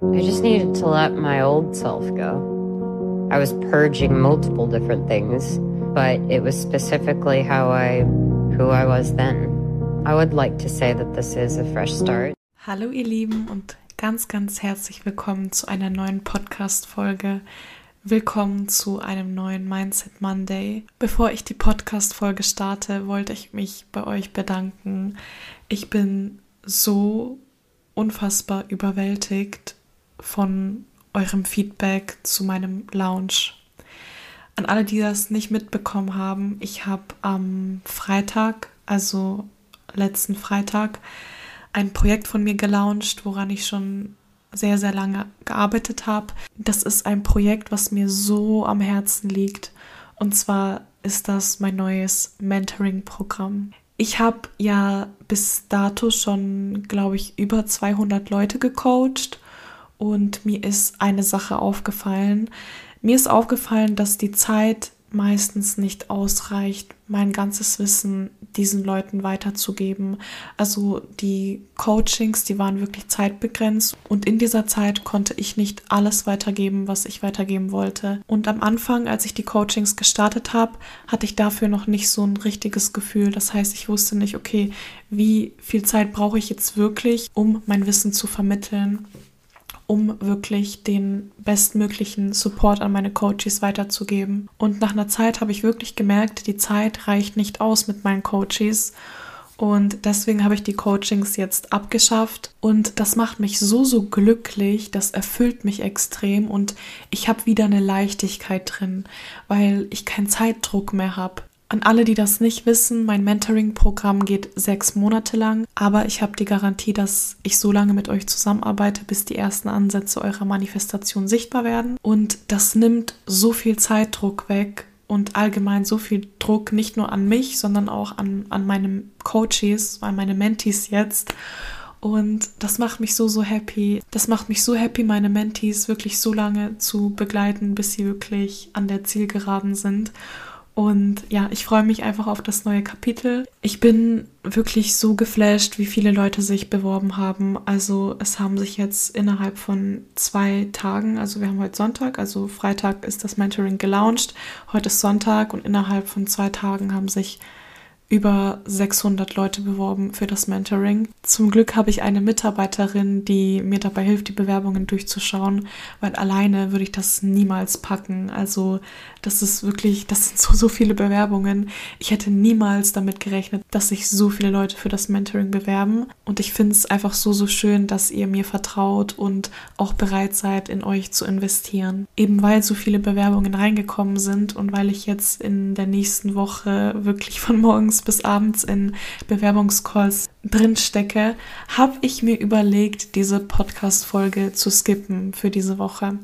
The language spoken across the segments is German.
I just needed to let my old self go. I was purging multiple different things, but it was specifically how I, who I was then. I would like to say that this is a fresh start. Hallo ihr Lieben und ganz, ganz herzlich willkommen zu einer neuen Podcast-Folge. Willkommen zu einem neuen Mindset Monday. Bevor ich die Podcast-Folge starte, wollte ich mich bei euch bedanken. Ich bin so unfassbar überwältigt von eurem Feedback zu meinem Lounge. An alle, die das nicht mitbekommen haben, ich habe am Freitag, also letzten Freitag, ein Projekt von mir gelauncht, woran ich schon sehr, sehr lange gearbeitet habe. Das ist ein Projekt, was mir so am Herzen liegt. Und zwar ist das mein neues Mentoring-Programm. Ich habe ja bis dato schon, glaube ich, über 200 Leute gecoacht und mir ist eine Sache aufgefallen. Mir ist aufgefallen, dass die Zeit meistens nicht ausreicht, mein ganzes Wissen diesen Leuten weiterzugeben. Also die Coachings, die waren wirklich zeitbegrenzt und in dieser Zeit konnte ich nicht alles weitergeben, was ich weitergeben wollte. Und am Anfang, als ich die Coachings gestartet habe, hatte ich dafür noch nicht so ein richtiges Gefühl. Das heißt, ich wusste nicht, okay, wie viel Zeit brauche ich jetzt wirklich, um mein Wissen zu vermitteln um wirklich den bestmöglichen Support an meine Coaches weiterzugeben. Und nach einer Zeit habe ich wirklich gemerkt, die Zeit reicht nicht aus mit meinen Coaches. Und deswegen habe ich die Coachings jetzt abgeschafft. Und das macht mich so, so glücklich. Das erfüllt mich extrem. Und ich habe wieder eine Leichtigkeit drin, weil ich keinen Zeitdruck mehr habe. An alle, die das nicht wissen, mein Mentoring-Programm geht sechs Monate lang, aber ich habe die Garantie, dass ich so lange mit euch zusammenarbeite, bis die ersten Ansätze eurer Manifestation sichtbar werden. Und das nimmt so viel Zeitdruck weg und allgemein so viel Druck, nicht nur an mich, sondern auch an, an meine Coaches, an meine Mentees jetzt. Und das macht mich so, so happy. Das macht mich so happy, meine Mentees wirklich so lange zu begleiten, bis sie wirklich an der Zielgeraden sind. Und ja, ich freue mich einfach auf das neue Kapitel. Ich bin wirklich so geflasht, wie viele Leute sich beworben haben. Also es haben sich jetzt innerhalb von zwei Tagen, also wir haben heute Sonntag, also Freitag ist das Mentoring gelauncht, heute ist Sonntag und innerhalb von zwei Tagen haben sich über 600 Leute beworben für das Mentoring. Zum Glück habe ich eine Mitarbeiterin, die mir dabei hilft, die Bewerbungen durchzuschauen, weil alleine würde ich das niemals packen. Also das ist wirklich, das sind so, so viele Bewerbungen. Ich hätte niemals damit gerechnet, dass sich so viele Leute für das Mentoring bewerben. Und ich finde es einfach so, so schön, dass ihr mir vertraut und auch bereit seid, in euch zu investieren. Eben weil so viele Bewerbungen reingekommen sind und weil ich jetzt in der nächsten Woche wirklich von morgens bis abends in Bewerbungscalls drin stecke, habe ich mir überlegt, diese Podcast-Folge zu skippen für diese Woche.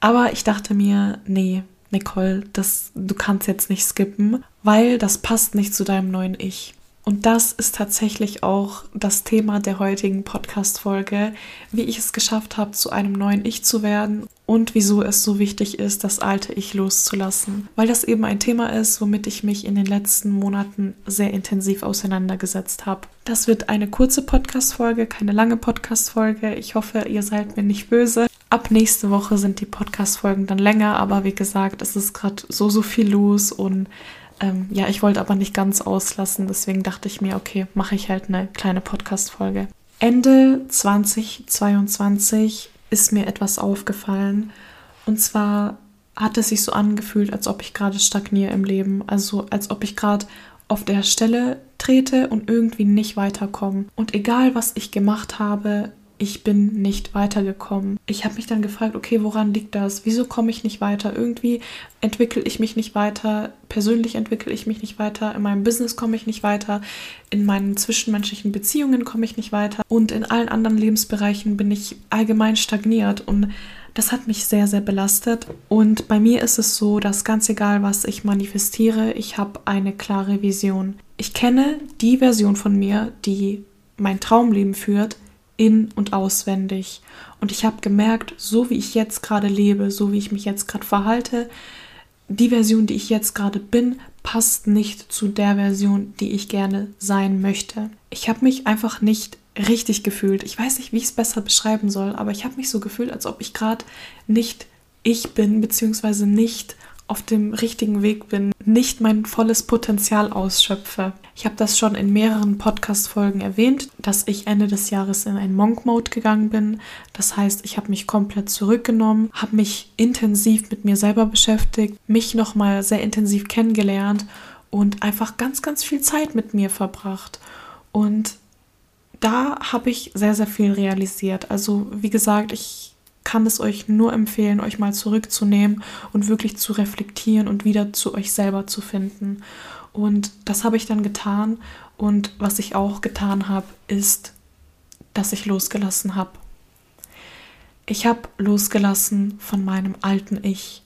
Aber ich dachte mir, nee, Nicole, das, du kannst jetzt nicht skippen, weil das passt nicht zu deinem neuen Ich. Und das ist tatsächlich auch das Thema der heutigen Podcast-Folge, wie ich es geschafft habe, zu einem neuen Ich zu werden und wieso es so wichtig ist, das alte Ich loszulassen. Weil das eben ein Thema ist, womit ich mich in den letzten Monaten sehr intensiv auseinandergesetzt habe. Das wird eine kurze Podcast-Folge, keine lange Podcast-Folge. Ich hoffe, ihr seid mir nicht böse. Ab nächste Woche sind die Podcast-Folgen dann länger, aber wie gesagt, es ist gerade so, so viel los und ähm, ja, ich wollte aber nicht ganz auslassen, deswegen dachte ich mir, okay, mache ich halt eine kleine Podcast-Folge. Ende 2022 ist mir etwas aufgefallen und zwar hat es sich so angefühlt, als ob ich gerade stagniere im Leben, also als ob ich gerade auf der Stelle trete und irgendwie nicht weiterkomme. Und egal, was ich gemacht habe, ich bin nicht weitergekommen. Ich habe mich dann gefragt, okay, woran liegt das? Wieso komme ich nicht weiter? Irgendwie entwickle ich mich nicht weiter, persönlich entwickle ich mich nicht weiter, in meinem Business komme ich nicht weiter, in meinen zwischenmenschlichen Beziehungen komme ich nicht weiter und in allen anderen Lebensbereichen bin ich allgemein stagniert und das hat mich sehr, sehr belastet. Und bei mir ist es so, dass ganz egal, was ich manifestiere, ich habe eine klare Vision. Ich kenne die Version von mir, die mein Traumleben führt, in und auswendig. Und ich habe gemerkt, so wie ich jetzt gerade lebe, so wie ich mich jetzt gerade verhalte, die Version, die ich jetzt gerade bin, passt nicht zu der Version, die ich gerne sein möchte. Ich habe mich einfach nicht richtig gefühlt. Ich weiß nicht, wie ich es besser beschreiben soll, aber ich habe mich so gefühlt, als ob ich gerade nicht ich bin, beziehungsweise nicht auf dem richtigen Weg bin, nicht mein volles Potenzial ausschöpfe. Ich habe das schon in mehreren Podcast-Folgen erwähnt, dass ich Ende des Jahres in einen Monk-Mode gegangen bin. Das heißt, ich habe mich komplett zurückgenommen, habe mich intensiv mit mir selber beschäftigt, mich nochmal sehr intensiv kennengelernt und einfach ganz, ganz viel Zeit mit mir verbracht. Und da habe ich sehr, sehr viel realisiert. Also, wie gesagt, ich kann es euch nur empfehlen, euch mal zurückzunehmen und wirklich zu reflektieren und wieder zu euch selber zu finden. Und das habe ich dann getan. Und was ich auch getan habe, ist, dass ich losgelassen habe. Ich habe losgelassen von meinem alten Ich.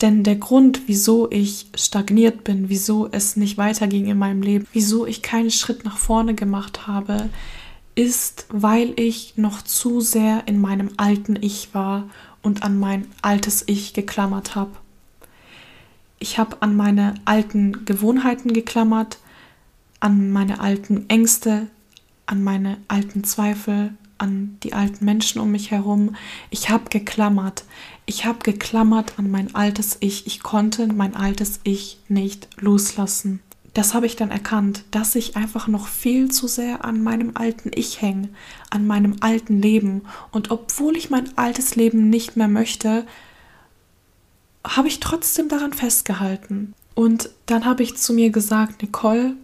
Denn der Grund, wieso ich stagniert bin, wieso es nicht weiterging in meinem Leben, wieso ich keinen Schritt nach vorne gemacht habe, ist, weil ich noch zu sehr in meinem alten Ich war und an mein altes Ich geklammert habe. Ich habe an meine alten Gewohnheiten geklammert, an meine alten Ängste, an meine alten Zweifel, an die alten Menschen um mich herum. Ich habe geklammert. Ich habe geklammert an mein altes Ich. Ich konnte mein altes Ich nicht loslassen das habe ich dann erkannt, dass ich einfach noch viel zu sehr an meinem alten Ich hänge, an meinem alten Leben. Und obwohl ich mein altes Leben nicht mehr möchte, habe ich trotzdem daran festgehalten. Und dann habe ich zu mir gesagt, Nicole,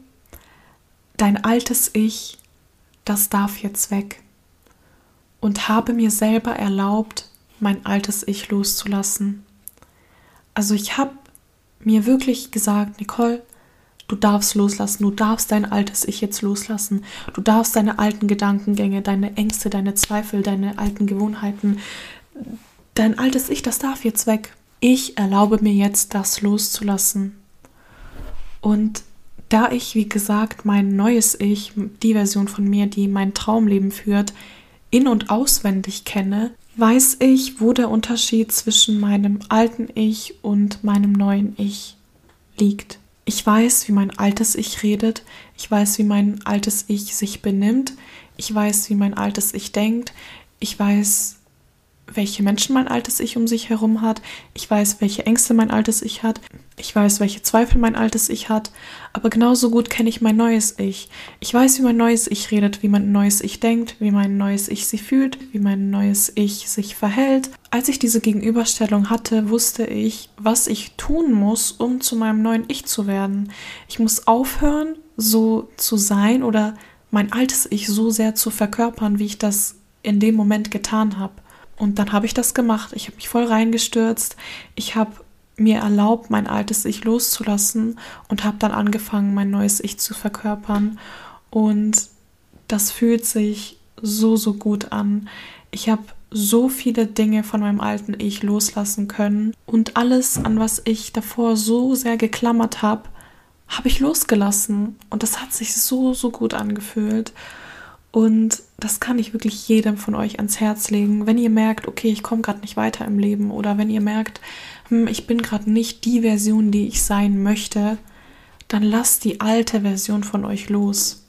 dein altes Ich, das darf jetzt weg. Und habe mir selber erlaubt, mein altes Ich loszulassen. Also ich habe mir wirklich gesagt, Nicole, Du darfst loslassen, du darfst dein altes Ich jetzt loslassen. Du darfst deine alten Gedankengänge, deine Ängste, deine Zweifel, deine alten Gewohnheiten, dein altes Ich, das darf jetzt weg. Ich erlaube mir jetzt, das loszulassen. Und da ich, wie gesagt, mein neues Ich, die Version von mir, die mein Traumleben führt, in und auswendig kenne, weiß ich, wo der Unterschied zwischen meinem alten Ich und meinem neuen Ich liegt. Ich weiß, wie mein altes Ich redet. Ich weiß, wie mein altes Ich sich benimmt. Ich weiß, wie mein altes Ich denkt. Ich weiß, welche Menschen mein altes Ich um sich herum hat. Ich weiß, welche Ängste mein altes Ich hat. Ich weiß, welche Zweifel mein altes Ich hat. Aber genauso gut kenne ich mein neues Ich. Ich weiß, wie mein neues Ich redet, wie mein neues Ich denkt, wie mein neues Ich sich fühlt, wie mein neues Ich sich verhält. Als ich diese Gegenüberstellung hatte, wusste ich, was ich tun muss, um zu meinem neuen Ich zu werden. Ich muss aufhören, so zu sein oder mein altes Ich so sehr zu verkörpern, wie ich das in dem Moment getan habe. Und dann habe ich das gemacht. Ich habe mich voll reingestürzt. Ich habe mir erlaubt, mein altes Ich loszulassen und habe dann angefangen, mein neues Ich zu verkörpern. Und das fühlt sich so, so gut an. Ich habe so viele Dinge von meinem alten Ich loslassen können und alles, an was ich davor so sehr geklammert habe, habe ich losgelassen. Und das hat sich so, so gut angefühlt. Und das kann ich wirklich jedem von euch ans Herz legen. Wenn ihr merkt, okay, ich komme gerade nicht weiter im Leben oder wenn ihr merkt, hm, ich bin gerade nicht die Version, die ich sein möchte, dann lasst die alte Version von euch los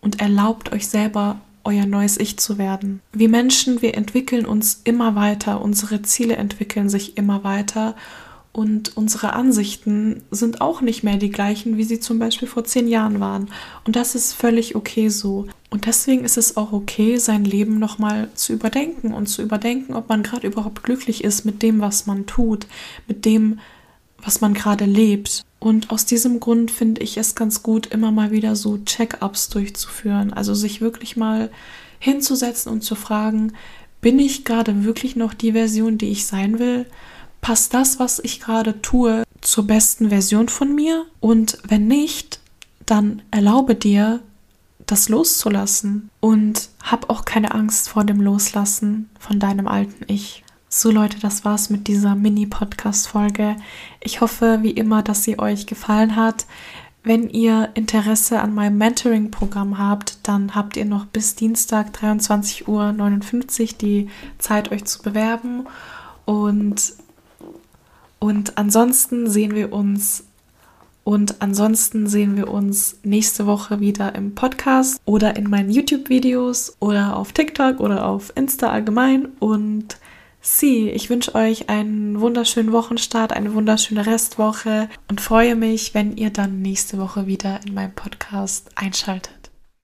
und erlaubt euch selber euer neues Ich zu werden. Wir Menschen, wir entwickeln uns immer weiter, unsere Ziele entwickeln sich immer weiter und unsere Ansichten sind auch nicht mehr die gleichen, wie sie zum Beispiel vor zehn Jahren waren. Und das ist völlig okay so. Und deswegen ist es auch okay, sein Leben nochmal zu überdenken und zu überdenken, ob man gerade überhaupt glücklich ist mit dem, was man tut, mit dem, was man gerade lebt. Und aus diesem Grund finde ich es ganz gut, immer mal wieder so Check-ups durchzuführen. Also sich wirklich mal hinzusetzen und zu fragen, bin ich gerade wirklich noch die Version, die ich sein will? Passt das, was ich gerade tue, zur besten Version von mir? Und wenn nicht, dann erlaube dir, das loszulassen und hab auch keine Angst vor dem Loslassen von deinem alten Ich. So Leute, das war's mit dieser Mini-Podcast-Folge. Ich hoffe, wie immer, dass sie euch gefallen hat. Wenn ihr Interesse an meinem Mentoring-Programm habt, dann habt ihr noch bis Dienstag 23.59 Uhr die Zeit, euch zu bewerben. Und und ansonsten sehen wir uns Und ansonsten sehen wir uns nächste Woche wieder im Podcast oder in meinen YouTube-Videos oder auf TikTok oder auf Insta allgemein. Und Sie, ich wünsche euch einen wunderschönen Wochenstart, eine wunderschöne Restwoche und freue mich, wenn ihr dann nächste Woche wieder in meinem Podcast einschaltet.